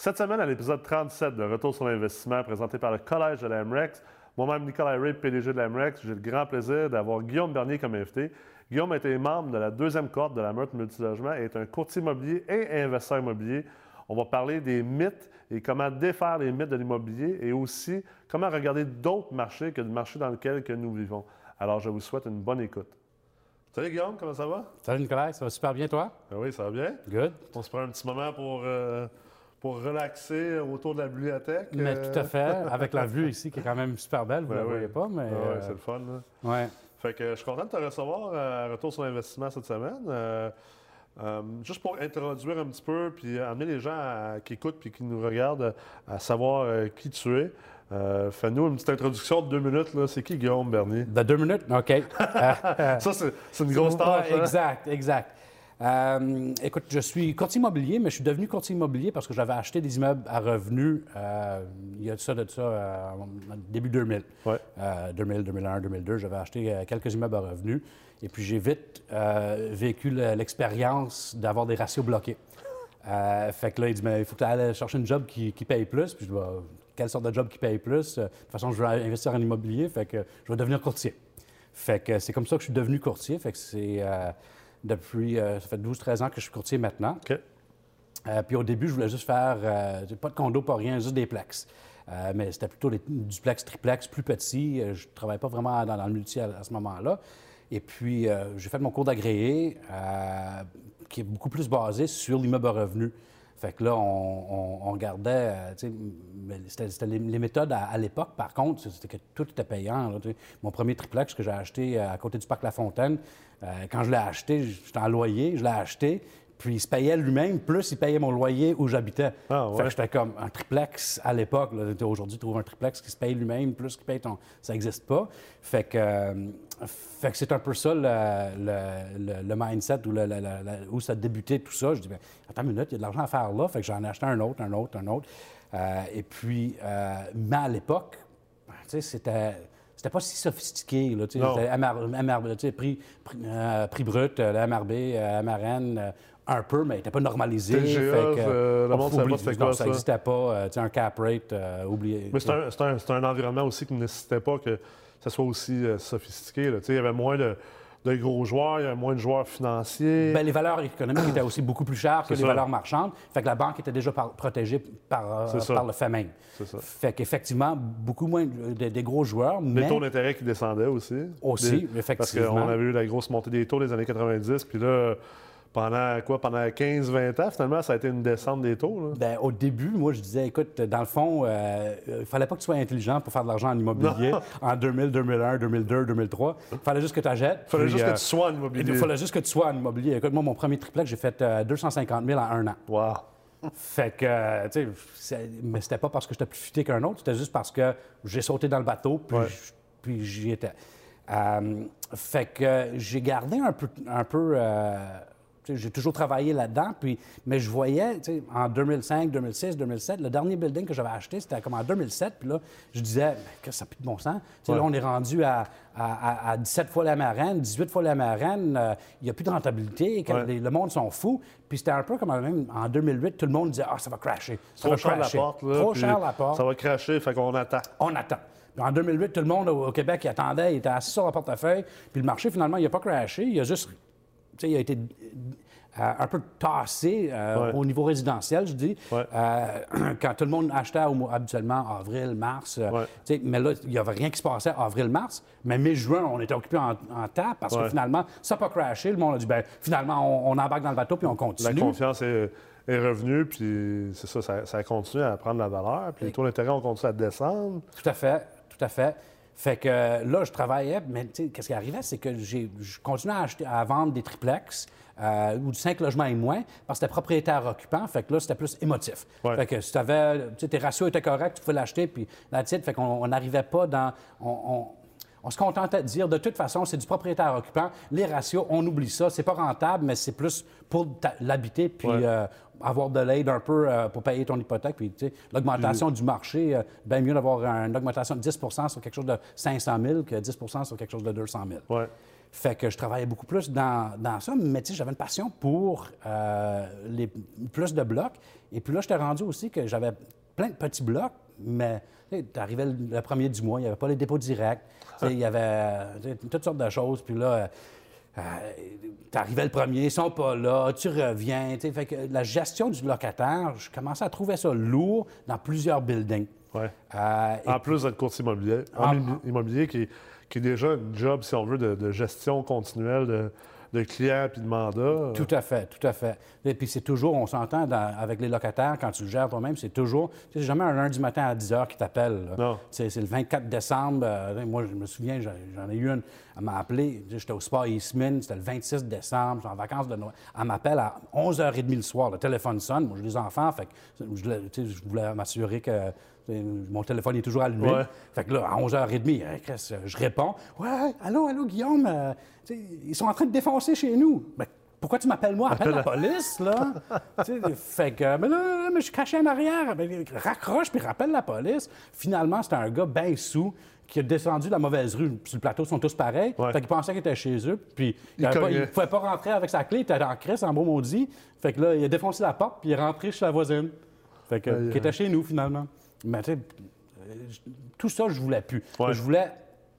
Cette semaine, à l'épisode 37 de Retour sur l'investissement présenté par le Collège de l'AMREX, moi-même Nicolas Ray, PDG de l'AMREX, j'ai le grand plaisir d'avoir Guillaume Bernier comme invité. Guillaume a été membre de la deuxième cohorte de la Meurthe Multilogement et est un courtier immobilier et investisseur immobilier. On va parler des mythes et comment défaire les mythes de l'immobilier et aussi comment regarder d'autres marchés que le marché dans lequel que nous vivons. Alors, je vous souhaite une bonne écoute. Salut Guillaume, comment ça va? Salut Nicolas, ça va super bien toi? Ben oui, ça va bien. Good. On se prend un petit moment pour, euh, pour relaxer autour de la bibliothèque. Mais euh. tout à fait, avec la vue ici qui est quand même super belle, vous ne Ben la oui. voyez pas, mais... Ah ouais, euh, c'est le fun. là. ouais. Fait que je suis content de te recevoir euh, à Retour sur l'investissement cette semaine. Euh, euh, juste pour introduire un petit peu, puis amener les gens à- qui écoutent puis qui nous regardent à savoir euh, qui tu es. Euh, Fais-nous une petite introduction de deux minutes. C'est qui Guillaume Bernier? De deux minutes? OK. Euh, Ça, c'est une grosse tâche. Hein? Exact, exact. Euh, écoute, je suis courtier immobilier, mais je suis devenu courtier immobilier parce que j'avais acheté des immeubles à revenus euh, il y a de ça, de ça, euh, début 2000. Ouais. Euh, 2000, 2001, 2002, j'avais acheté quelques immeubles à revenus. Et puis, j'ai vite vécu le- l'expérience d'avoir des ratios bloqués. Fait que là, il dit, mais il faut que tu ailles chercher une job qui, qui paye plus. Puis je dis, Bah, quelle sorte de job qui paye plus? De toute façon, je veux investir en immobilier, fait que je vais devenir courtier. Fait que c'est comme ça que je suis devenu courtier. Fait que c'est depuis, euh, ça fait 12-13 ans que je suis courtier maintenant. Euh, puis au début, je voulais juste faire, euh, pas de condo, pas rien, juste des plex. Mais c'était plutôt des duplex, triplex, plus petits. Euh, Je ne travaillais pas vraiment dans, dans le multi à, à ce moment-là. Et puis, j'ai fait mon cours d'agréé, qui est beaucoup plus basé sur l'immeuble à revenu. Fait que là, on, on- regardait, euh, c'était les, méthodes à, l'époque, par contre, c'était que tout était payant. Mon premier triplex que j'ai acheté euh, à côté du parc La Fontaine, euh, quand je l'ai acheté, j'étais en loyer, je l'ai acheté, puis il se payait lui-même, plus il payait mon loyer où j'habitais. Ah, Fait que j'étais comme un triplex à l'époque. Aujourd'hui, tu trouves un triplex qui se paye lui-même, plus qu'il paye ton. Ça n'existe pas. Fait que, euh, fait que c'est un peu ça le, le- le- le mindset où, le- ça a débuté tout ça. Je dis, ben, attends une minute, il y a de l'argent à faire là. Fait que j'en ai acheté un autre, un autre, un autre. Euh, et puis, euh, mais à l'époque, ben, tu sais, c'était. C'était pas si sophistiqué, là, c'était MR, prix, prix, euh, prix brut, euh, MRB, euh, MRN, un peu, mais il n'était pas normalisé. TGA, fait que, euh, le oh, monde savait pas c'était quoi, ça ça. n'existait pas. euh, un cap rate, euh, oublié. Mais c'est un, un- environnement aussi qui ne nécessitait pas que ça soit aussi euh, sophistiqué. là. Il y avait moins de, de gros joueurs, il y avait moins de joueurs financiers. Ben, les valeurs économiques étaient aussi beaucoup plus chères que les valeurs marchandes. Fait que la banque était déjà par- protégée par, euh, par le fait même. Ça. Fait qu'effectivement, beaucoup moins de- des gros joueurs, Les mais taux d'intérêt qui descendaient aussi. Aussi, Des- effectivement. Parce qu'on avait eu la grosse montée des taux des années 90, puis là, pendant quoi? Pendant 15-20 ans, finalement, ça a été une descente des taux. là? ben, au début, moi, je disais, écoute, dans le fond, euh, il fallait pas que tu sois intelligent pour faire de l'argent en immobilier en 2000, 2001, 2002, 2003. Il fallait juste que tu achètes. Il fallait puis, juste euh, que tu sois en immobilier. Il fallait juste que tu sois en immobilier. Écoute, moi, mon premier triplex, j'ai fait euh, 250 000 en un an. Wow. Fait que, euh, tu sais, mais c'était pas parce que j'étais plus futé qu'un autre, c'était juste parce que j'ai sauté dans le bateau, puis, Ouais. j'y étais. Euh, fait que j'ai gardé un peu, un peu euh, j'ai toujours travaillé là-dedans, puis, mais je voyais, tu sais, en 2005, 2006, 2007, le dernier building que j'avais acheté, c'était comme en 2007, puis là, je disais, mais que ça n'a plus de bon sens. Ouais. Là, on est rendu à, à- à- à 17 fois la marraine, 18 fois la marraine, euh, il n'y a plus de rentabilité, que Ouais. les- le monde sont fous. Puis c'était un peu comme même en 2008, tout le monde disait Ah, ça va crasher. Ça Trop va cher la crasher. porte. Là, Trop cher la porte. Ça va cracher, fait qu'on attend. On attend. Puis en 2008, tout le monde au, Québec, il attendait, il était assis sur le portefeuille. Puis le marché, finalement, il n'a pas crashé. Il a juste. Tu sais, il a été euh, un peu tassé euh, Ouais. au niveau résidentiel, je dis. Ouais. Euh, quand tout le monde achetait au habituellement avril, mars. Ouais. tu sais, Mais là, il n'y avait rien qui se passait avril, mars. Mais mai-juin, on était occupé en, en parce que finalement, ça n'a pas crashé. Le monde a dit ben, finalement, on, on embarque dans le bateau puis on La continue. confiance est, est revenue, puis c'est ça, ça, ça continue à prendre la valeur, puis les taux d'intérêt ont continué à descendre. Tout à fait, tout à fait. Fait que euh, là, je travaillais, mais qu'est-ce qui arrivait, c'est que j'ai, je continuais à, acheter, à vendre des triplex euh, ou du 5 logements et moins parce que c'était propriétaire occupant. Fait que là, c'était plus émotif. Ouais. Fait que si tu avais, tu sais, tes ratios étaient corrects, tu pouvais l'acheter, puis la titre, fait qu'on on n'arrivait pas dans. on- on- On se contentait de dire, de toute façon, c'est du propriétaire occupant. Les ratios, on oublie ça. C'est pas rentable, mais c'est plus pour l'habiter puis Ouais. euh, avoir de l'aide un peu euh, pour payer ton hypothèque. Puis, tu sais, l'augmentation du marché, euh, bien mieux d'avoir une augmentation de 10% sur quelque chose de 500 000 que 10% sur quelque chose de 200 000. Ouais. Fait que je travaillais beaucoup plus dans, dans ça, mais tu sais, j'avais une passion pour euh, les, plus de blocs. Et puis là, j'étais rendu aussi que j'avais plein de petits blocs, mais tu arrivais le, le premier du mois, il n'y avait pas les dépôts directs, tu sais, il y avait toutes sortes de choses. Puis là, euh, tu arrivais le premier, ils sont pas là, tu reviens. Fait que la gestion du locataire, je commençais à trouver ça lourd dans plusieurs buildings. Ouais. Euh, En plus d'être courtier immobilier, Ah. en immobilier qui, est- qui est déjà un job, si on veut, de, de gestion continuelle de, de clients puis de mandats. Tout à fait, tout à fait. Et puis c'est toujours, on s'entend avec les locataires, quand tu le gères toi-même, c'est toujours, tu sais, c'est jamais un lundi matin à 10 heures qui t'appelle. Non. C'est le 24 décembre. euh, moi, je me souviens, j'en ai eu une, elle m'a appelé, j'étais au Spa Eastman, c'était le 26 décembre, j'étais en vacances de Noël. Elle m'appelle à 11h30 le soir, le téléphone sonne, moi j'ai des enfants, fait que je, voulais- je m'assurer que mon téléphone est toujours allumé. Ouais. Fait que là, à 11h30, euh, euh, je réponds Ouais, allô, allô, Guillaume, euh, ils sont en train de défoncer chez nous. Ben, pourquoi tu m'appelles moi? Appelle la police, là. Fait que, mais là, là, mais je suis caché en arrière. Ben, raccroche puis rappelle la police. Finalement, c'était un gars bien sous qui a descendu la mauvaise rue. Sur le plateau, ils sont tous pareils. Ouais. Fait qu'il pensait qu'il était chez eux. Puis il ne pouvait pas rentrer avec sa clé. Il était en crise, en beau maudit. Fait que là, il a défoncé la porte puis il est rentré chez la voisine. Fait que, qui était chez nous, finalement. Mais tu sais, tout ça, je voulais plus. Ouais. Je voulais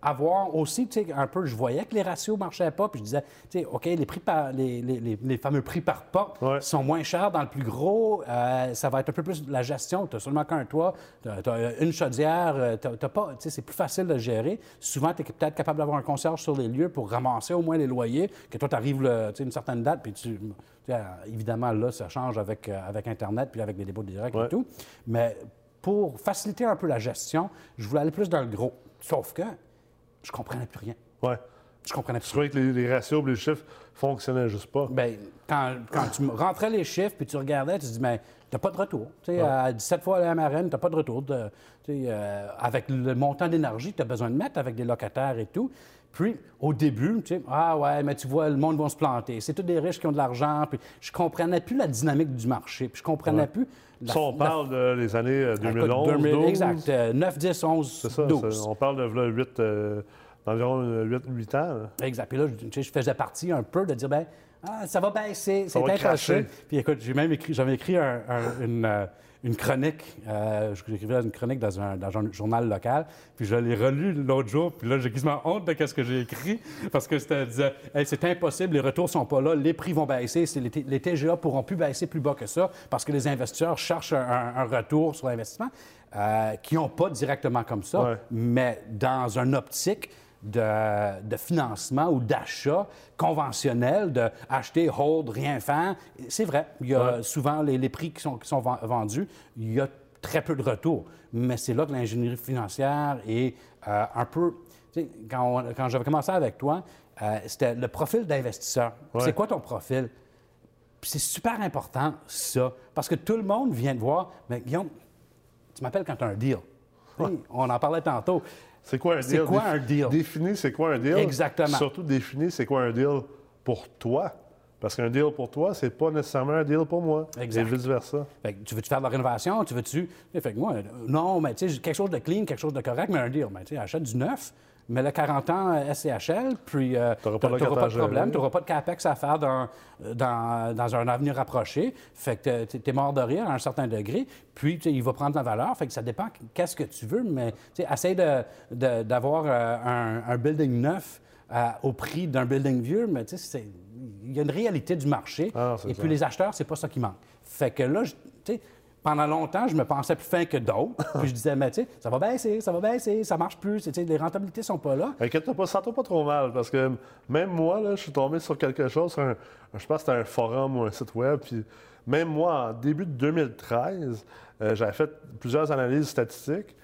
avoir aussi, tu sais, un peu, je voyais que les ratios ne marchaient pas, puis je disais, tu sais, OK, les, prix par, les, les- les- fameux prix par pas Ouais. sont moins chers dans le plus gros, euh, ça va être un peu plus de la gestion, tu as seulement qu'un toit, tu as, une chaudière, euh, t'as pas, tu sais, c'est plus facile de gérer. Souvent, tu es peut-être capable d'avoir un concierge sur les lieux pour ramasser au moins les loyers, que toi, tu arrives une certaine date, puis tu... tu sais, évidemment, là, ça change avec, euh, avec Internet, puis avec les dépôts directs Ouais. et tout. Mais pour faciliter un peu la gestion, je voulais aller plus dans le gros. Sauf que je comprenais plus rien. Ouais. Je comprenais Je plus trouvais que les, les ratios et les chiffres fonctionnaient juste pas? Bien, quand, quand tu rentrais les chiffres puis tu regardais, tu te dis, mais t'as pas de retour. Tu sais, à 17 fois la marraine, t'as pas de retour. de- tu euh, avec le montant d'énergie que tu as besoin de mettre avec des locataires et tout. Puis, au début, tu sais, ah ouais, mais tu vois, le monde va se planter. C'est tous des riches qui ont de l'argent. Puis, je comprenais plus la dynamique du marché. Puis, je comprenais Ouais. plus. la- Ça, on la- parle de les années euh, Écoute, 2011, 2000, 12. Exact. euh, 9, 10, 11, C'est ça, 12. ça, on parle de là, 8, euh, d'environ 8, 8 ans. là. Exact. Puis là, je, tu sais, je faisais partie un peu de dire, ben, ah, ça va baisser, c'est cracher. Puis écoute, j'ai même écrit, j'avais écrit un- un- une, euh, une chronique, euh, j'écrivais une chronique dans un, dans un journal local, puis je l'ai relu l'autre jour, puis là, j'ai quasiment honte de ce que j'ai écrit, parce que c'était Hey, c'est impossible, les retours sont pas là, les prix vont baisser, les, les TGA pourront plus baisser plus bas que ça, parce que les investisseurs cherchent un, un- un retour sur l'investissement, euh, qui n'ont pas directement comme ça, Ouais. mais dans une optique de, de financement ou d'achat conventionnel, de acheter, hold, rien faire. C'est vrai, il y a Ouais. souvent les, les prix qui sont, qui sont ven- vendus, il y a très peu de retour. Mais c'est là que l'ingénierie financière est euh, un peu... Quand, on- quand j'avais commencé avec toi, euh, c'était le profil d'investisseur. Ouais. C'est quoi ton profil? C'est super important, ça, parce que tout le monde vient de voir, mais Guillaume, tu m'appelles quand tu as un deal. On en parlait tantôt. C'est quoi un deal? C'est quoi un deal? Définis c'est quoi un deal. Exactement. Surtout définis c'est quoi un deal pour toi. Parce qu'un deal pour toi, c'est pas nécessairement un deal pour moi. Exact. Et vice-versa. Fait que tu veux-tu faire de la rénovation? Tu veux-tu? Fait que moi, euh, non, mais tu sais, quelque chose de clean, quelque chose de correct, mais un deal. Mais tu sais, achète du neuf, mets le 40 ans euh, SCHL, puis euh, pas de t'auras pas de problème, géré. tu n'auras pas de capex à faire dans, euh, dans, dans un avenir rapproché. Fait que tu es mort de rire à un certain degré, puis tu il va prendre de la valeur. Fait que ça dépend qu'est-ce que tu veux, mais tu de- de- d'avoir euh, un, un building neuf euh, au prix d'un building vieux, mais tu sais, il y a une réalité du marché. Ah, et ça. puis les acheteurs, c'est pas ça qui manque. Fait que là, tu sais, pendant longtemps, je me pensais plus fin que d'autres. puis je disais, mais tu sais, ça va baisser, ça va baisser, ça marche plus. Les rentabilités sont pas là. Inquiète-toi pas, sens-toi pas trop mal, parce que même moi, là, je suis tombé sur quelque chose, un- je pense que c'était un forum ou un site web, puis même moi, en début de 2013, euh, j'avais fait plusieurs analyses statistiques,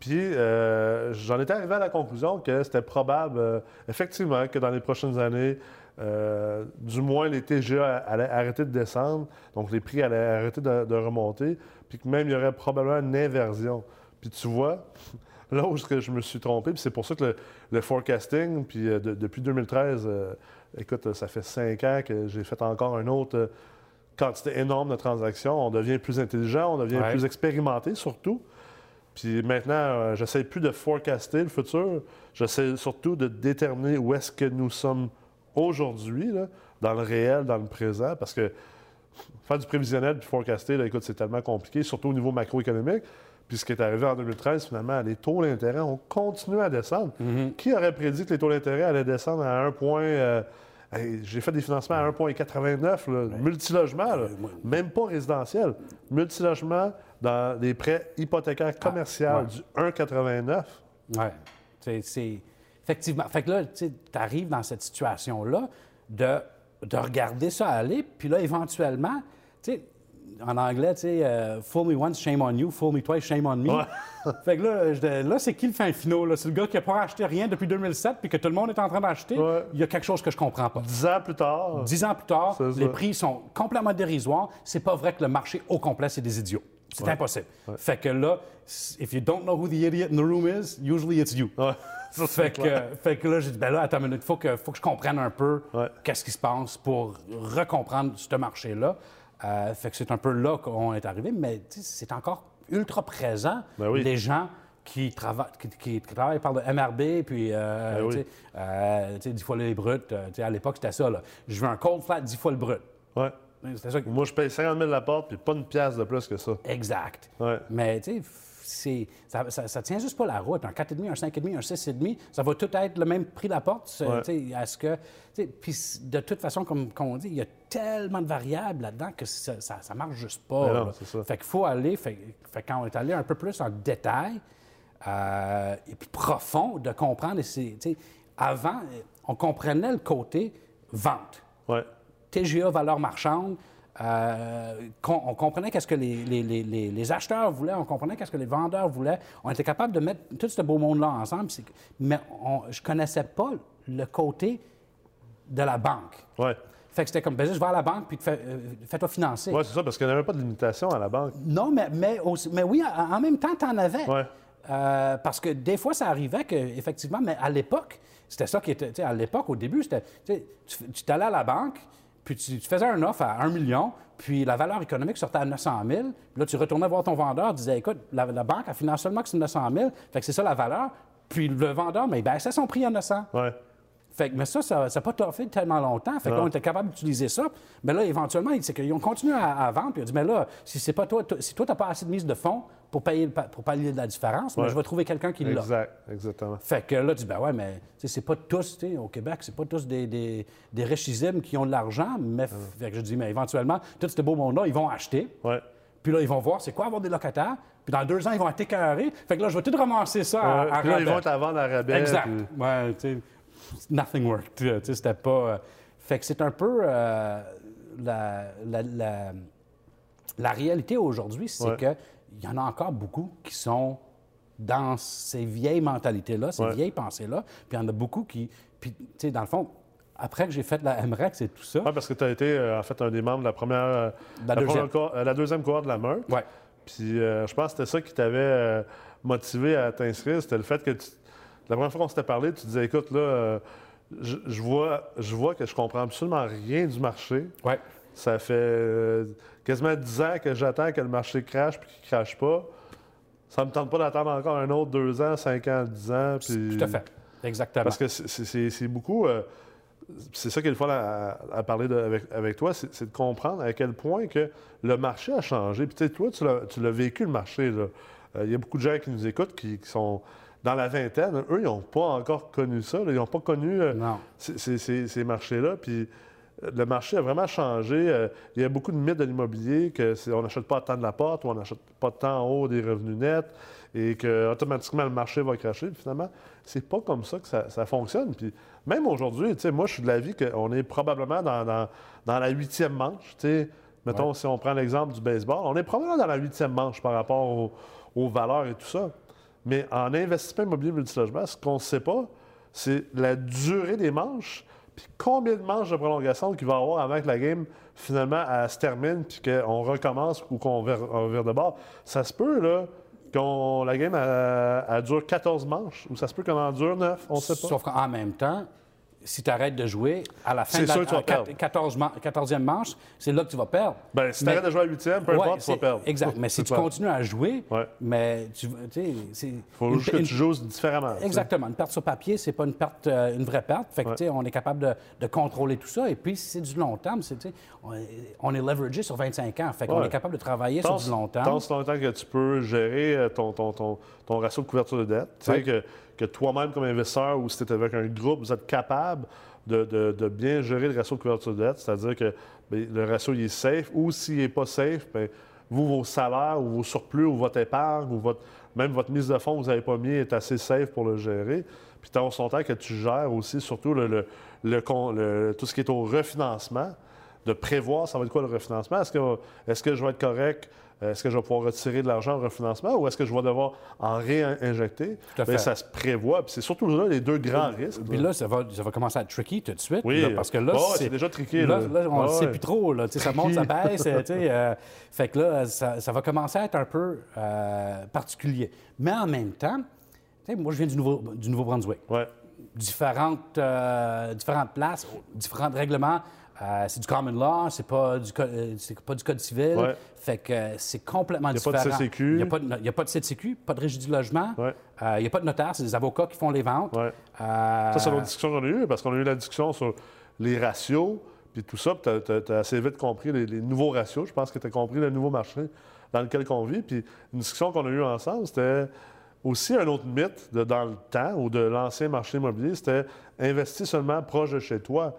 puis euh, j'en étais arrivé à la conclusion que c'était probable, euh, effectivement, que dans les prochaines années, euh, du moins les TGA allaient arrêter de descendre, donc les prix allaient arrêter de, de remonter, puis que même il y aurait probablement une inversion. Puis tu vois, là où je me suis trompé. Puis c'est pour ça que le, forecasting, puis euh, depuis 2013, euh, écoute, ça fait cinq ans que j'ai fait encore un autre euh, quantité énorme de transactions. On devient plus intelligent, on devient plus expérimenté surtout. Puis maintenant, j'essaie plus de forecaster le futur. J'essaie surtout de déterminer où est-ce que nous sommes aujourd'hui, dans le réel, dans le présent, parce que faire du prévisionnel puis forecaster, là, écoute, c'est tellement compliqué, surtout au niveau macroéconomique. Puis ce qui est arrivé en 2013, finalement, les taux d'intérêt ont continué à descendre. Mm-hmm. Qui aurait prédit que les taux d'intérêt allaient descendre à un point. Euh, j'ai fait des financements à 1,89, multilogement, même pas résidentiel. Multilogement dans des prêts hypothécaires commerciaux du 1,89. Oui. C'est. Effectivement. Fait que là, tu arrives dans cette situation-là de, de regarder ça aller, puis là, éventuellement, tu sais, en anglais, tu sais, euh, fool me once, shame on you, fool me twice, shame on me. fait que là, là c'est qui le fin finaux? C'est le gars qui n'a pas acheté rien depuis 2007 puis que tout le monde est en train d'acheter? Il y a quelque chose que je comprends pas. Dix ans plus tard. Dix ans plus tard, les prix sont complètement dérisoires. C'est pas vrai que le marché au complet, c'est des idiots. C'est impossible. Fait que là, if you don't know who the idiot in the room is, usually it's you. fait, que, fait que là, j'ai dit, ben là, attends une minute, il faut que, faut que je comprenne un peu qu'est-ce qui se passe pour recomprendre ce marché-là. Euh, fait que c'est un peu là qu'on est arrivé, mais c'est encore ultra présent. Ben Les gens qui, travaillent, qui, travaillent par le MRB, puis euh, ben euh, 10 fois les bruts. Euh, à l'époque, c'était ça. Là. Je veux un cold flat 10 fois le brut. Ouais. Ça Moi, je paye 50 000 la porte, puis pas une pièce de plus que ça. Exact. Ouais. Mais, tu sais, ça, ça, tient juste pas la route. Un 4,5, un 5,5, un 6,5, ça va tout être le même prix de la porte. ce que, puis de toute façon, comme, on dit, il y a tellement de variables là-dedans que ça, ça, marche juste pas. Fait qu'il faut aller, fait, quand on est allé un peu plus en détail euh, et puis profond de comprendre, avant, on comprenait le côté vente. TGA, valeur marchande, euh, on comprenait qu'est-ce que les, acheteurs voulaient, on comprenait qu'est-ce que les vendeurs voulaient. On était capable de mettre tout ce beau monde-là ensemble, mais je ne connaissais pas le côté de la banque. Ouais. Fait que c'était comme, ben, je vais à la banque puis euh, fais-toi financer. Oui, c'est ça, parce qu'il n'y avait pas de limitation à la banque. Non, mais, mais, mais oui, en même temps, tu en avais. Ouais. Euh, parce que des fois, ça arrivait qu'effectivement, mais à l'époque, c'était ça qui était. À l'époque, au début, c'était. Tu t'allais à la banque, puis tu, faisais un offre à 1 million, puis la valeur économique sortait à 900 000. Puis là, tu retournais voir ton vendeur, disais, écoute, la, banque, a financé seulement que c'est 900 000, fait que c'est ça la valeur. Puis le vendeur, mais ben, c'est son prix à 900. Ouais. Fait que, mais ça, ça n'a pas toffé tellement longtemps. Fait qu'on était capable d'utiliser ça. Mais là, éventuellement, c'est qu'ils ont continué à, vendre. Puis ils ont dit, mais là, si c'est pas toi, si toi, tu n'as pas assez de mise de fonds pour, payer, pour pallier la différence, mais je vais trouver quelqu'un qui l'a. Exact, exactement. Fait que là, tu dis, ben ouais, mais c'est pas tous, au Québec, c'est pas tous des, des, des richissimes qui ont de l'argent. Mais fait que je dis, mais éventuellement, tout ce beau monde-là, ils vont acheter. Ouais. Puis là, ils vont voir c'est quoi avoir des locataires. Puis dans deux ans, ils vont être écœurés. Fait que là, je vais tout ramasser ça à, puis là, ils vont être à vendre à rabais. Exact. Ouais, tu sais nothing worked. C'était pas. Euh, fait que c'est un peu euh, la, la, réalité aujourd'hui, c'est qu'il y en a encore beaucoup qui sont dans ces vieilles mentalités-là, ces vieilles pensées-là. Puis il y en a beaucoup qui. Puis, tu sais, dans le fond, après que j'ai fait la MREX et tout ça. Oui, parce que tu as été, euh, en fait, un des membres de la première. La, deuxième. la deuxième cohorte de la Meurthe. Oui. Puis je pense que c'était ça qui t'avait motivé à t'inscrire, c'était le fait que tu la première fois qu'on s'était parlé, tu disais, écoute, là, euh, je, vois, je vois que je comprends absolument rien du marché. Ouais. Ça fait euh, quasiment 10 ans que j'attends que le marché crache puis qu'il ne crache pas. Ça ne me tente pas d'attendre encore un autre 2 ans, 5 ans, 10 ans. Puis... Tout à fait. Exactement. Parce que c'est beaucoup. Euh, c'est ça qu'il est le fun à, parler avec, toi, c'est de comprendre à quel point que le marché a changé. Puis, toi, tu l'as vécu, le marché. Il y a beaucoup de gens qui nous écoutent qui sont dans la vingtaine, eux, ils n'ont pas encore connu ça. Ils n'ont pas connu euh, ces, marchés-là. Puis euh, le marché a vraiment changé. Euh, il y a beaucoup de mythes de l'immobilier que on n'achète pas tant de la porte ou on n'achète pas tant en haut des revenus nets et que automatiquement le marché va cracher. finalement, c'est pas comme ça que ça, fonctionne. Puis même aujourd'hui, moi, je suis de l'avis qu'on est probablement dans, la huitième manche. Mettons, si on prend l'exemple du baseball, on est probablement dans la huitième manche par rapport aux valeurs et tout ça. Mais en investissement immobilier multilogement, ce qu'on ne sait pas, c'est la durée des manches, puis combien de manches de prolongation qu'il va y avoir avant que la game, finalement, se termine, puis qu'on recommence ou qu'on vire, de bord. Ça se peut, là, qu'on- la game, elle, elle dure 14 manches, ou ça se peut qu'on en dure 9, on ne sait pas. Sauf qu'en même temps, si tu arrêtes de jouer, à la fin de la sûr que tu vas à quat- perdre. 14 man- 14e manche, c'est là que tu vas perdre. Ben, si tu arrêtes de jouer à 8e, peu Ouais, importe, tu vas perdre. Exact. Mais si tu continues à jouer, Ouais. mais tu sais, faut une- juste que une- tu joues différemment. Exactement. Une perte sur papier, c'est pas une perte, euh, une vraie perte. Fait que, Ouais. tu sais, on est capable de, de contrôler tout ça. Et puis, si c'est du long terme, c'est, on, est, on est leveragé sur 25 ans. Fait qu'on est capable de travailler sur du long terme. tant longtemps que tu peux gérer euh, ton, ton, ton, ton ratio de couverture de dette. Tu sais, que, que toi-même, comme investisseur, ou si tu es avec un groupe, vous êtes capable de, de- bien gérer le ratio de couverture de dette. C'est-à-dire que ben, le ratio il est safe, ou s'il n'est pas safe, ben, vous, vos salaires, ou vos surplus, ou votre épargne, ou votre, même votre mise de fonds que vous n'avez pas mis est assez safe pour le gérer. Puis son temps que tu gères aussi, surtout le, le- le tout ce qui est au refinancement, de prévoir ça va être quoi le refinancement? Est-ce que, est-ce que je vais être correct? Est-ce que je vais pouvoir retirer de l'argent au refinancement ou est-ce que je vais devoir en réinjecter? Bien, ça se prévoit. Puis c'est surtout là les deux grands risques. Puis là, ça va, ça va commencer à être tricky tout de suite. Oui. là, parce que là, Ouais, c'est déjà tricky, Là, là. on ne Ouais, sait ouais. plus trop. Là, ça monte, ça baisse. euh, euh, fait que là, ça, ça va commencer à être un peu euh, particulier. Mais en même temps, moi, je viens du, Nouveau, du Nouveau-Brunswick. Ouais. différentes, euh, différentes places, différents règlements. Euh, c'est du common law, c'est pas du, euh, pas du code civil. Ouais. Fait que euh, c'est complètement Il y a pas de différent. CCQ. Il n'y a, pas de- il y a pas de CCQ, pas de régie du logement. Ouais. Il n'y a pas de notaire, c'est des avocats qui font les ventes. Ouais. Ça, c'est l'autre discussion qu'on a eue, parce qu'on a eu la discussion sur les ratios, puis tout ça, puis tu as, assez vite compris les, les nouveaux ratios. Je pense que tu as compris le nouveau marché dans lequel on vit. Puis une discussion qu'on a eue ensemble, c'était aussi un autre mythe de dans le temps ou de l'ancien marché immobilier, c'était investir seulement proche de chez toi.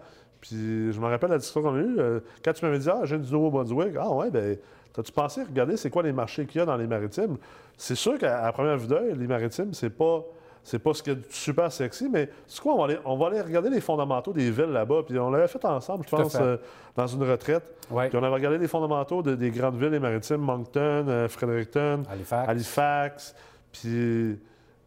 Puis je me rappelle la discussion qu'on a eue, euh, quand tu m'avais dit, ah, j'ai du Nouveau-Brunswick, ah ouais, ben T'as-tu pensé regarder c'est quoi les marchés qu'il y a dans les maritimes? C'est sûr qu'à à première vue d'œil, les maritimes, c'est pas. C'est pas ce qui est super sexy, mais c'est quoi? On va, aller, on va aller regarder les fondamentaux des villes là-bas. Puis on l'avait fait ensemble, je pense, euh, dans une retraite. Ouais. Puis on avait regardé les fondamentaux de- des grandes villes et maritimes, Moncton, euh, Fredericton, Halifax. Halifax. Puis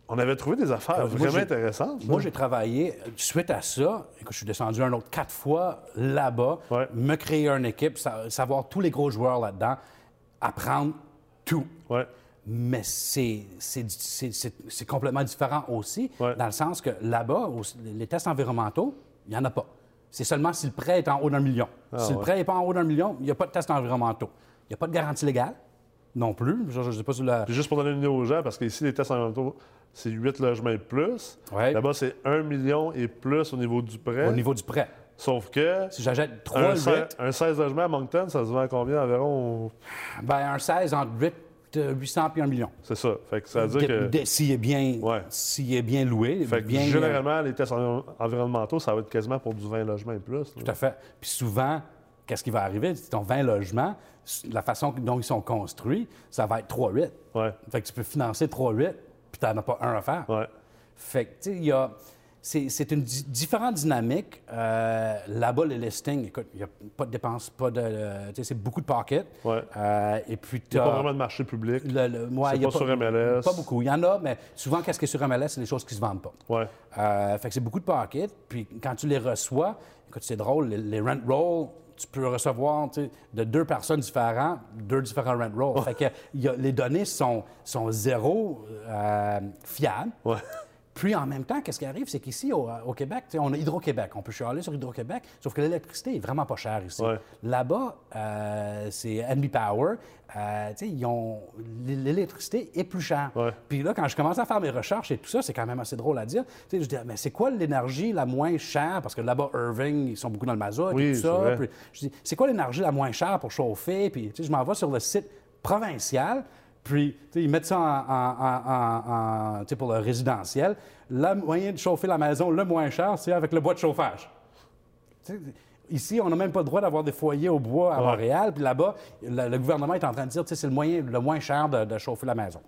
on avait trouvé des affaires vraiment intéressantes. Moi, là. j'ai travaillé suite à ça. Je suis descendu un autre quatre fois là-bas, Ouais. me créer une équipe, sa- savoir tous les gros joueurs là-dedans, apprendre tout. Ouais. Mais c'est complètement différent aussi, Ouais. dans le sens que là-bas, les tests environnementaux, il n'y en a pas. C'est seulement si le prêt est en haut d'un million. si le Ah prêt n'est pas en haut d'un million, il n'y a pas de tests environnementaux. Il n'y a pas de garantie légale non plus. Je ne sais pas si la... Puis juste pour donner une idée aux gens, parce qu'ici, les tests environnementaux, c'est 8 logements et plus. Ouais. Là-bas, c'est 1 million et plus au niveau du prêt. au niveau du prêt. Sauf que Si j'achète 3, un, 8, se- un 16 logements à Moncton, ça se vend à combien environ? ben un 16 entre 8, euh, 800 puis 1 million. C'est ça. Fait que ça veut dire que... S'il est, bien- Ouais. s'il est bien loué, Fait que bien... généralement, les tests envi- environnementaux, ça va être quasiment pour du 20 logements et plus. Tout à fait. Puis souvent, qu'est-ce qui va arriver? C'est ton 20 logements, la façon dont ils sont construits, ça va être 3-8. Ouais. Fait que tu peux financer 3-8, puis tu n'en as pas un à faire. Ouais. Fait que, tu sais, il y a... C'est, c'est une di- différente dynamique. Euh, là-bas, les listings, écoute, il n'y a pas de dépenses, pas de... euh, tu sais, c'est beaucoup de pockets. Ouais. Euh, et puis, Il tu n'y a pas vraiment de marché public. Le, le- ouais, C'est il y a pas sur MLS. Pas beaucoup. Il y en a, mais souvent, qu'est-ce qui est sur MLS, c'est les choses qui se vendent pas. Ouais. Euh, fait que c'est beaucoup de paquets. Puis quand tu les reçois, écoute, c'est drôle, les, les rent rolls, tu peux recevoir de deux personnes différentes, deux différents rent rolls. Fait que il y a- les données sont, sont zéro euh, fiables. Ouais. Puis en même temps, qu'est-ce qui arrive, c'est qu'ici, au, au Québec, on a Hydro-Québec. On peut chialer sur Hydro-Québec, sauf que l'électricité est vraiment pas chère ici. Ouais. Là-bas, euh, c'est NB Power. euh, ont... L'électricité est plus chère. Ouais. Puis là, quand je commence à faire mes recherches et tout ça, c'est quand même assez drôle à dire. Tu sais, je dis, mais c'est quoi l'énergie la moins chère? Parce que là-bas, Irving, ils sont beaucoup dans le mazout Oui, et tout c'est ça. Puis je dis, c'est quoi l'énergie la moins chère pour chauffer? Puis, je m'en vais sur le site provincial. Puis, tu sais, ils mettent ça en, pour le résidentiel. Le moyen de chauffer la maison le moins cher, c'est avec le bois de chauffage. Ici, on n'a même pas le droit d'avoir des foyers au bois à. Montréal. Puis là-bas, le, le gouvernement est en train de dire que c'est le moyen le moins cher de, de chauffer la maison.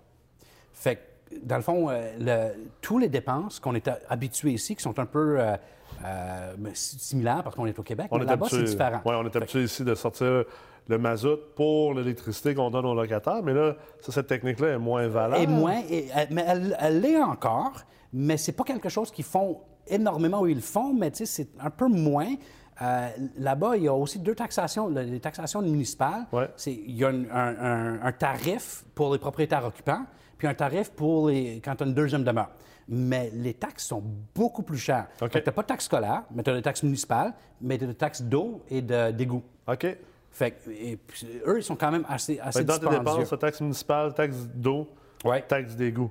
Fait que, dans le fond, euh, le- tous les dépenses qu'on est habitués ici, qui sont un peu euh, euh, si- similaires parce qu'on est au Québec, On mais là-bas, c'est habitué, différent. ouais, on est habitué ici de sortir le mazout pour l'électricité qu'on donne aux locataires, mais là, ça, cette technique-là est moins valable. Et moins, et- mais elle l'est encore, mais c'est pas quelque chose qu'ils font énormément où ils le font, mais c'est un peu moins. Euh, Là-bas, il y a aussi deux taxations, le- les taxations municipales. Ouais. Il y a un, un- un- un tarif pour les propriétaires occupants, puis un tarif pour les, quand tu as une deuxième demeure. Mais les taxes sont beaucoup plus chères. OK. Tu n'as pas de taxes scolaires, mais tu as des taxes municipales, mais tu as des taxes d'eau et de- d'égout. OK. Fait que, et puis, eux, ils sont quand même assez, assez dans tes dépenses, taxe municipale, taxe d'eau, Ouais. taxe d'égout.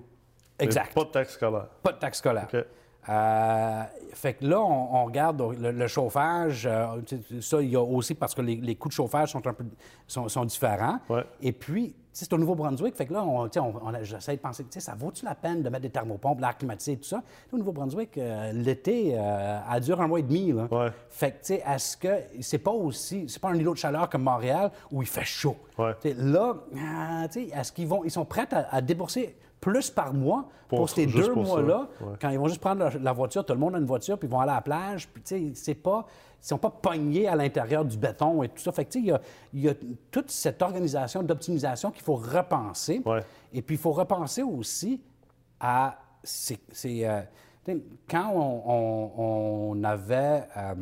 Exact. Pas de taxe scolaire. Pas de taxes scolaires. OK. Euh, fait que là, on, on regarde le, le chauffage. euh, ça, il y a aussi parce que les, les coûts de chauffage sont un peu sont, sont différents. Ouais. Et puis, c'est au Nouveau-Brunswick. Fait que là, on, j'essaie de penser, ça vaut-tu la peine de mettre des thermopompes, l'air climatisé et tout ça? Au Nouveau-Brunswick, euh, l'été, euh, elle dure un mois et demi. Là. Ouais. Fait que, tu sais, est-ce que c'est pas aussi, c'est pas un îlot de chaleur comme Montréal où il fait chaud? Ouais. Là, tu sais, est-ce qu'ils vont, ils sont prêts à, à débourser plus par mois pour, Pour- ces deux mois-là, Ouais. quand ils vont juste prendre la, voiture, tout le monde a une voiture, puis ils vont aller à la plage, puis tu sais, c'est pas, ils sont pas pognés à l'intérieur du béton et tout ça. Fait que tu sais, il y a, il y a toute cette organisation d'optimisation qu'il faut repenser. Ouais. Et puis il faut repenser aussi à, c'est, euh, quand on, on- on avait euh,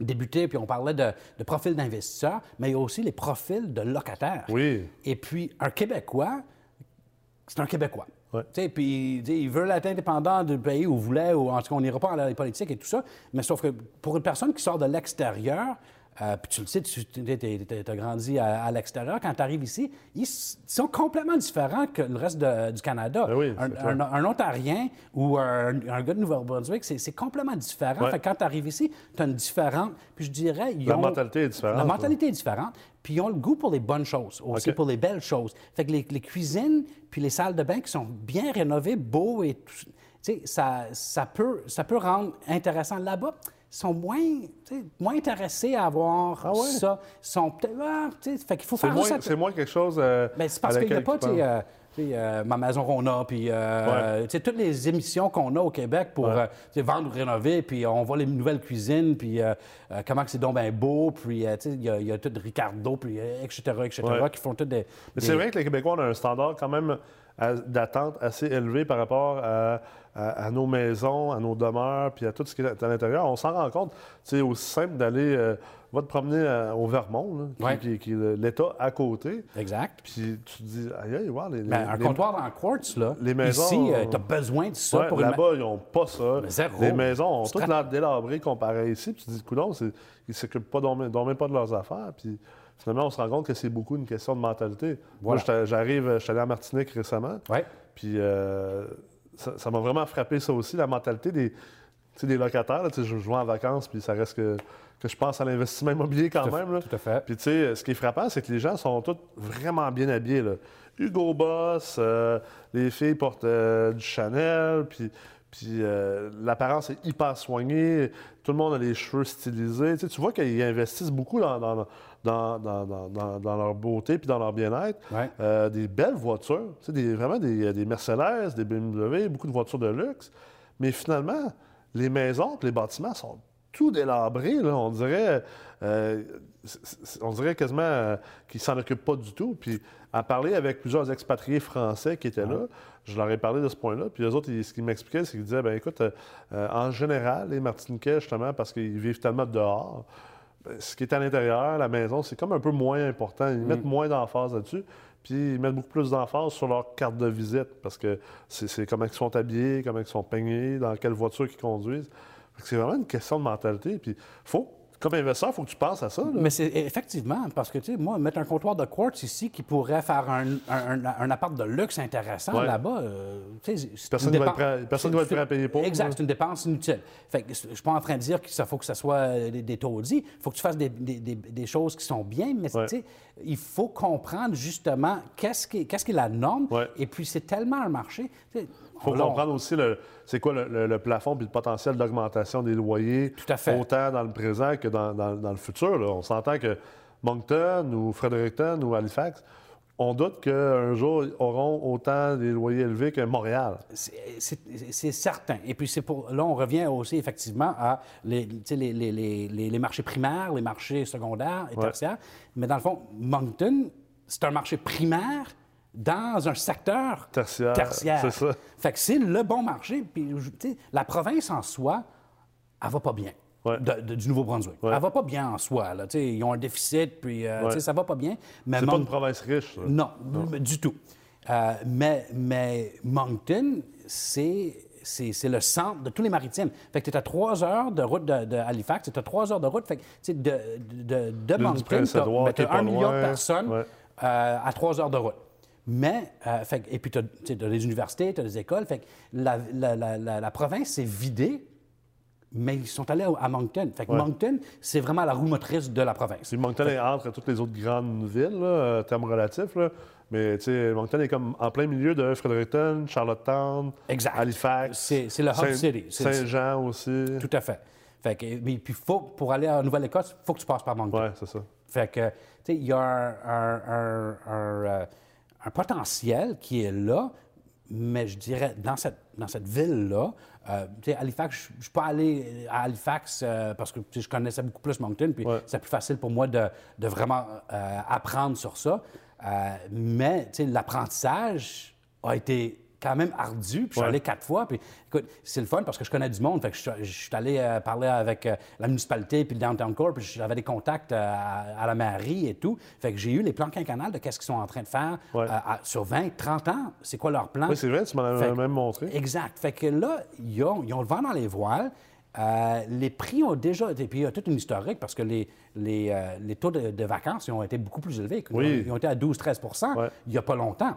débuté, puis on parlait de, de profil d'investisseurs, mais il y a aussi les profils de locataires. Oui. Et puis, un Québécois, c'est un Québécois. Puis, tu sais, il veut être indépendant du pays où il voulait, ou en tout cas, on n'ira pas dans la politique et tout ça. Mais sauf que pour une personne qui sort de l'extérieur, euh, puis tu le sais, tu as grandi à, à l'extérieur, quand tu arrives ici, ils sont complètement différents que le reste de- du Canada. Ben oui, un, un- un Ontarien ou un, un gars de Nouveau-Brunswick, c'est complètement différent. Ouais. Fait que quand tu arrives ici, tu as une différente. Puis je dirais. ils La ont- mentalité est différente, La ouais. mentalité est différente. Puis ils ont le goût pour les bonnes choses, aussi OK. pour les belles choses. Fait que les, les cuisines puis les salles de bain qui sont bien rénovées, beaux et tout, tu sais, ça, ça, peut, ça peut rendre intéressant. Là-bas, sont moins, moins intéressés à avoir Ah ouais? ça. Ils sont peut-être... ah, fait qu'il faut faire moins, juste att- c'est moins quelque chose. euh, ben, c'est parce qu'il n'y a pas, euh, euh, Ma Maison Rona, puis euh, toutes les émissions qu'on a au Québec pour Ouais. euh, vendre ou rénover, puis on voit les nouvelles cuisines, puis euh, euh, comment que c'est donc bien beau, puis euh, il y, a- y a tout Ricardo, puis etc., etc., Ouais. qui font tout des... Mais des- c'est vrai que les Québécois ont un standard quand même d'attente assez élevé par rapport à, à- à nos maisons, à nos demeures, puis à tout ce qui est à l'intérieur. On s'en rend compte. C'est aussi simple d'aller, euh, va te promener euh, au Vermont, là, qui- Ouais. qui, qui est l'État à côté, Exact. puis tu te dis, aïe, aïe, wow, les, Ben, un les- comptoir en quartz, là, les maisons, ici, euh, tu as besoin de ça Ouais, pour une... là-bas, ils n'ont pas ça. Mais zéro. Les maisons ont toutes l'air délabrées comparé ici. Puis tu te dis, coudonc, c'est- ils ne s'occupent pas, pas de leurs affaires. Puis finalement, on se rend compte que c'est beaucoup une question de mentalité. Moi, Voilà. j'arrive, je suis allé à Martinique récemment. Ouais. Puis euh, ça m'a vraiment frappé, ça aussi, la mentalité des, tu sais, des locataires. là. Tu sais, je, je vais en vacances, puis ça reste que, que je pense à l'investissement immobilier quand Tout même. là. tout à fait. Puis tu sais, ce qui est frappant, c'est que les gens sont tous vraiment bien habillés. Là. Hugo Boss, euh, les filles portent euh, du Chanel, puis, puis euh, l'apparence est hyper soignée. Tout le monde a les cheveux stylisés. Tu, sais, tu vois qu'ils investissent beaucoup dans, leur beauté puis dans leur bien-être. Ouais. Euh, des belles voitures, tu sais, des, vraiment des, des Mercedes, des BMW, beaucoup de voitures de luxe. Mais finalement, les maisons et les bâtiments sont tout délabrés. Là, on dirait, euh, on dirait quasiment euh, qu'ils s'en occupent pas du tout. Puis à parler avec plusieurs expatriés français qui étaient là, je leur ai parlé de ce point-là. Puis les autres, ils- ce qu'ils m'expliquaient, c'est qu'ils disaient, ben écoute, euh, euh, en général, les Martiniquais, justement, parce qu'ils vivent tellement dehors, ben, ce qui est à l'intérieur, la maison, c'est comme un peu moins important. Ils mettent moins d'emphase là-dessus. Puis ils mettent beaucoup plus d'emphase sur leur carte de visite parce que c'est c'est comment ils sont habillés, comment ils sont peignés, dans quelle voiture ils conduisent. C'est vraiment une question de mentalité. Puis faut, comme investisseur, il faut que tu penses à ça. là. Mais c'est effectivement, parce que, tu sais, moi, mettre un comptoir de quartz ici qui pourrait faire un, un, un- un appart de luxe intéressant Ouais. là-bas, euh, tu sais, Personne ne ne va être prêt à payer pour, Exact, c'est une dépense inutile. Fait que je suis pas en train de dire qu'il faut que ce soit euh, des, des taudis. Il faut que tu fasses des, des- des- choses qui sont bien, mais Ouais. tu sais, il faut comprendre justement qu'est-ce qui, qui est la norme. Ouais. Et puis, c'est tellement un marché. Il faut comprendre aussi le, c'est quoi le, le- le plafond puis le potentiel d'augmentation des loyers. Tout à fait. Autant dans le présent que dans, dans- dans le futur. là. On s'entend que Moncton ou Fredericton ou Halifax, on doute qu'un jour, ils auront autant des loyers élevés que Montréal. C'est- certain. Et puis, c'est pour, là, on revient aussi effectivement à les, les, les- les- les- les marchés primaires, les marchés secondaires et Ouais. tertiaires. Mais dans le fond, Moncton, c'est un marché primaire dans un secteur Tertiaire, tertiaire. c'est ça. Fait que c'est le bon marché. Puis, la province en soi, elle va pas bien. Ouais. de- de- du Nouveau-Brunswick. Ouais. Elle va pas bien en soi. Là. Ils ont un déficit, puis euh, Ouais. ça va pas bien. Mais C'est pas une province riche. ça. non, du tout. Euh, mais, mais Moncton, c'est c'est le centre de tous les maritimes. Fait que tu es à trois heures de route de, Halifax, tu à trois heures de route. Fait que, de, de, de Moncton, tu as, un million de personnes euh, à trois heures de route. Mais, euh, fait, et puis tu as, des universités, tu as des écoles. Fait la, la, la, la province s'est vidée mais ils sont allés à Moncton. Fait que Moncton, c'est vraiment la roue motrice de la province. Moncton est entre toutes les autres grandes villes, là, termes relatifs. Là. Mais Moncton est comme en plein milieu de Fredericton, Charlottetown, Halifax. C'est le hub city. Saint-Jean aussi. Tout à fait. Fait que, mais puis faut, pour aller en Nouvelle-Écosse, il faut que tu passes par Moncton. Oui, c'est ça. Fait que, tu sais, il y a un, euh, un, potentiel qui est là, mais je dirais, dans cette, dans cette ville-là, euh, Halifax, je ne suis pas allé à Halifax euh, parce que je connaissais beaucoup plus Moncton, puis c'est plus facile pour moi de, de vraiment euh, apprendre sur ça. Euh, mais l'apprentissage a été quand même ardu. Puis je suis allé quatre fois. Puis écoute, c'est le fun parce que je connais du monde. Fait que je, suis allé euh, parler avec euh, la municipalité puis le Downtown Corps. Puis j'avais des contacts à, la mairie et tout. Fait que j'ai eu les plans quinquennales de qu'est-ce qu'ils sont en train de faire sur 20, 30 ans. C'est quoi leur plan? Oui, c'est vrai, tu m'en as même montré. Exact. Fait que là, ils ont, ils ont le vent dans les voiles. Euh, les prix ont déjà été. Puis il y a toute une historique parce que les, les, euh, les taux de, vacances ont été beaucoup plus élevés. Ils ont été à 12-13% il n'y a pas longtemps.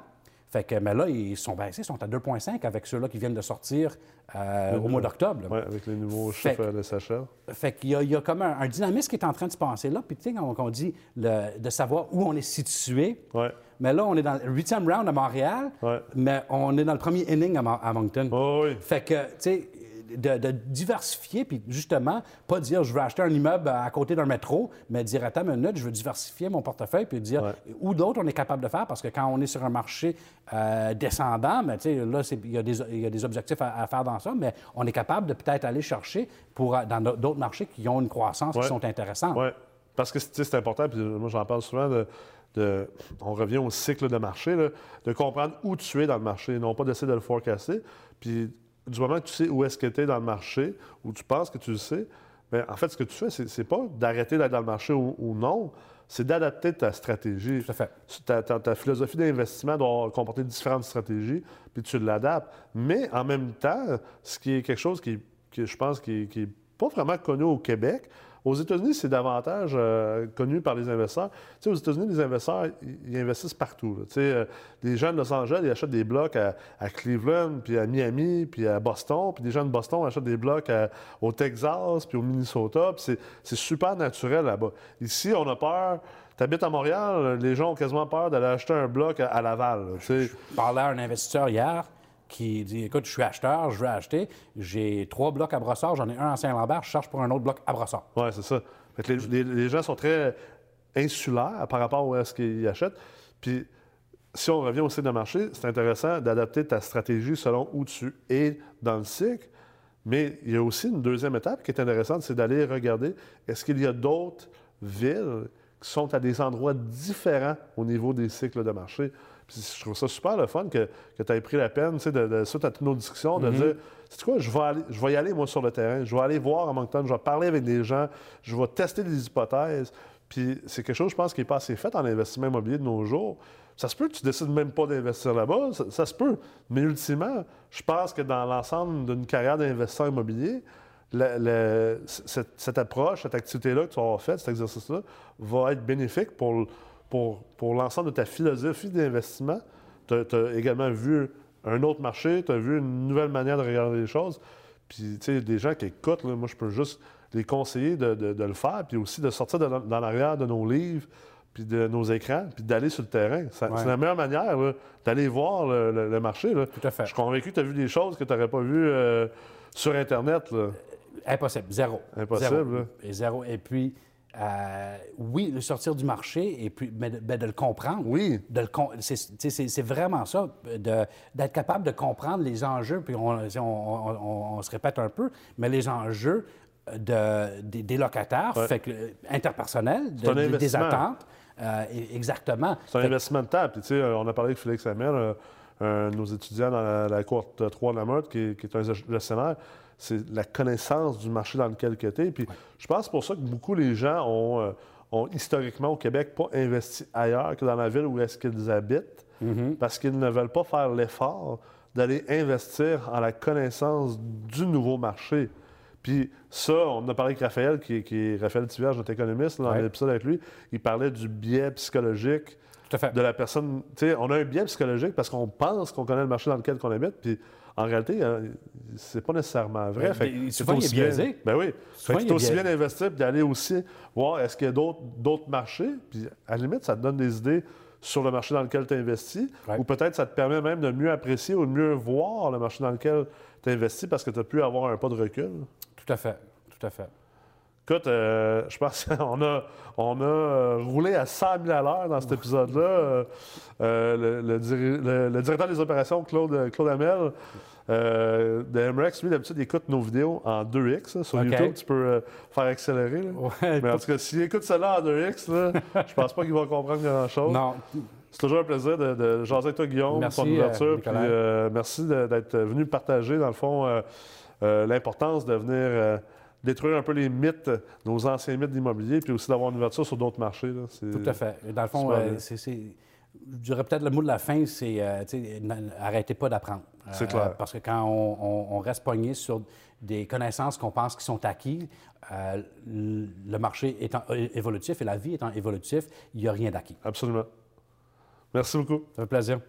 Fait que, mais là, ils sont baissés, ils sont à 2,5 avec ceux-là qui viennent de sortir euh, au mois d'octobre. Oui, avec les nouveaux chiffres de Sacha. Fait qu'il y, y a comme un, dynamisme qui est en train de se passer là. Puis, tu sais, on, on dit de savoir où on est situé. Ouais. Mais là, on est dans le huitième round à Montréal, mais on est dans le premier inning à, Moncton. Oh, oui. Fait que, tu sais, de, diversifier, puis justement, pas dire je veux acheter un immeuble à côté d'un métro, mais dire attends une minute, je veux diversifier mon portefeuille, puis dire où d'autres on est capable de faire, parce que quand on est sur un marché euh, descendant, mais, là, il y, a des objectifs à, faire dans ça, mais on est capable de peut-être aller chercher pour, dans d'autres marchés qui ont une croissance qui sont intéressants. Oui, parce que c'est important, puis moi j'en parle souvent de, on revient au cycle de marché, de comprendre où tu es dans le marché, non pas d'essayer de le forecaster. Puis du moment que tu sais où est-ce que tu es dans le marché, ou tu penses que tu le sais, bien, en fait, ce que tu fais, c'est, n'est pas d'arrêter d'être dans le marché ou, non, c'est d'adapter ta stratégie. Tout à fait. Ta, philosophie d'investissement doit comporter différentes stratégies, puis tu l'adaptes. Mais en même temps, ce qui est quelque chose qui, je pense, qui n'est pas vraiment connu au Québec, aux États-Unis, c'est davantage euh, connu par les investisseurs. Aux États-Unis, les investisseurs, ils investissent partout. Tu euh, les gens de Los Angeles, ils achètent des blocs à, Cleveland, puis à Miami, puis à Boston. Puis des gens de Boston achètent des blocs au Texas, puis au Minnesota. C'est super naturel là-bas. Ici, on a peur. Tu habites à Montréal, les gens ont quasiment peur d'aller acheter un bloc à, Laval. Je parlais à un investisseur hier qui dit Écoute, je suis acheteur, je veux acheter. J'ai trois blocs à brossard, j'en ai un à Saint-Lambert, je cherche pour un autre bloc à brossard. Oui, c'est ça. les, gens sont très insulaires par rapport à ce qu'ils achètent. Puis, si on revient au site de marché, c'est intéressant d'adapter ta stratégie selon où tu es dans le cycle. Mais il y a aussi une deuxième étape qui est intéressante, c'est d'aller regarder est-ce qu'il y a d'autres villes qui sont à des endroits différents au niveau des cycles de marché? Je trouve ça super le fun que, que tu aies pris la peine, tu sais, de, suite à toutes nos discussions, de mm-hmm. dire, c'est quoi, je vais, aller, je vais y aller, moi, sur le terrain. Je vais aller voir à Moncton, je vais parler avec des gens, je vais tester des hypothèses. Puis c'est quelque chose, je pense, qui n'est pas assez fait en investissement immobilier de nos jours. Ça se peut que tu décides même pas d'investir là-bas, ça, se peut. Mais ultimement, je pense que dans l'ensemble d'une carrière d'investisseur immobilier, cette, approche, cette activité-là que tu as faite, cet exercice-là, va être bénéfique pour pour, l'ensemble de ta philosophie d'investissement. Tu as, également vu un autre marché, tu as vu une nouvelle manière de regarder les choses. Puis, tu sais, des gens qui écoutent, moi, je peux juste les conseiller de, le faire, puis aussi de sortir dans l'arrière de nos livres, puis de nos écrans, puis d'aller sur le terrain. C'est la meilleure manière d'aller voir le, marché. Tout à fait. Je suis convaincu que tu as vu des choses que tu n'aurais pas vues euh, sur Internet. Impossible, zéro. Impossible. Et zéro. Et puis, euh, oui, le sortir du marché, et puis, mais de, le comprendre. Oui. c'est, vraiment ça, d'être capable de comprendre les enjeux, puis on, se répète un peu, mais les enjeux de, des, locataires, fait que, interpersonnels, des attentes. Euh, exactement. C'est un investissement de temps. Puis, tu sais, on a parlé avec Félix Hamel, un de nos étudiants dans la, la courte 3 de la Meurthe, qui, qui est un gestionnaire c'est la connaissance du marché dans lequel tu es. Puis je pense pour ça que beaucoup les gens ont, ont historiquement au Québec pas investi ailleurs que dans la ville où est-ce qu'ils habitent, parce qu'ils ne veulent pas faire l'effort d'aller investir en la connaissance du nouveau marché. Puis ça, on a parlé avec Raphaël, qui, est- qui est Raphaël Tivierge, notre économiste, dans Ouais. l'épisode avec lui. Il parlait du biais psychologique Tout à fait. de la personne. On a un biais psychologique parce qu'on pense qu'on connaît le marché dans lequel on habite, puis en réalité, euh, c'est pas nécessairement vrai. Ben, Fait mais souvent, il est aussi bien- biaisé. Ben oui. Souvent, Fait il est aussi biaisé. bien d'investir puis d'aller aussi voir est-ce qu'il y a d'autres d'autres marchés. Puis à la limite, ça te donne des idées sur le marché dans lequel tu investis. Ouais. Ou peut-être ça te permet même de mieux apprécier ou de mieux voir le marché dans lequel tu investis parce que tu as pu avoir un pas de recul. Tout à fait. Tout à fait. Écoute, euh, je pense qu'on a, on a euh, roulé à 100 000 à l'heure dans cet épisode-là. Euh, le, le diri- le- le directeur des opérations, Claude, Claude Hamel, euh, de MREX, lui, d'habitude, il écoute nos vidéos en 2X. là. sur. YouTube, tu peux faire accélérer. Ouais, Mais en tout cas, s'il écoute cela en 2X, là, je pense pas qu'il va comprendre grand-chose. non, C'est toujours un plaisir de, de jaser avec toi, Guillaume, Merci, ton ouverture. euh, puis, euh, merci d'être venu partager, dans le fond, euh, l'importance de venir détruire un peu les mythes, nos anciens mythes d'immobilier, puis aussi d'avoir une ouverture sur d'autres marchés. là. Tout à fait. Dans le fond, euh, c'est, je dirais peut-être le mot de la fin, c'est euh, arrêtez pas d'apprendre. Euh, C'est clair. Parce que quand on, on- on reste pogné sur des connaissances qu'on pense qui sont acquises, le marché étant évolutif et la vie étant évolutif, il n'y a rien d'acquis. Absolument. Merci beaucoup. Ça fait plaisir.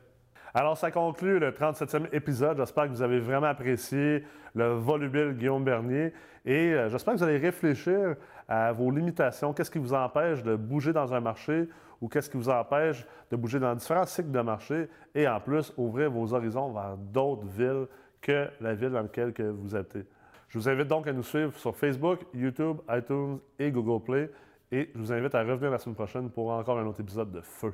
Alors, ça conclut le 37e épisode. J'espère que vous avez vraiment apprécié le volubile Guillaume Bernier et euh, j'espère que vous allez réfléchir à vos limitations. Qu'est-ce qui vous empêche de bouger dans un marché ou qu'est-ce qui vous empêche de bouger dans différents cycles de marché et en plus ouvrir vos horizons vers d'autres villes que la ville dans laquelle que vous habitez. Je vous invite donc à nous suivre sur Facebook, YouTube, iTunes et Google Play et je vous invite à revenir la semaine prochaine pour encore un autre épisode de Feu.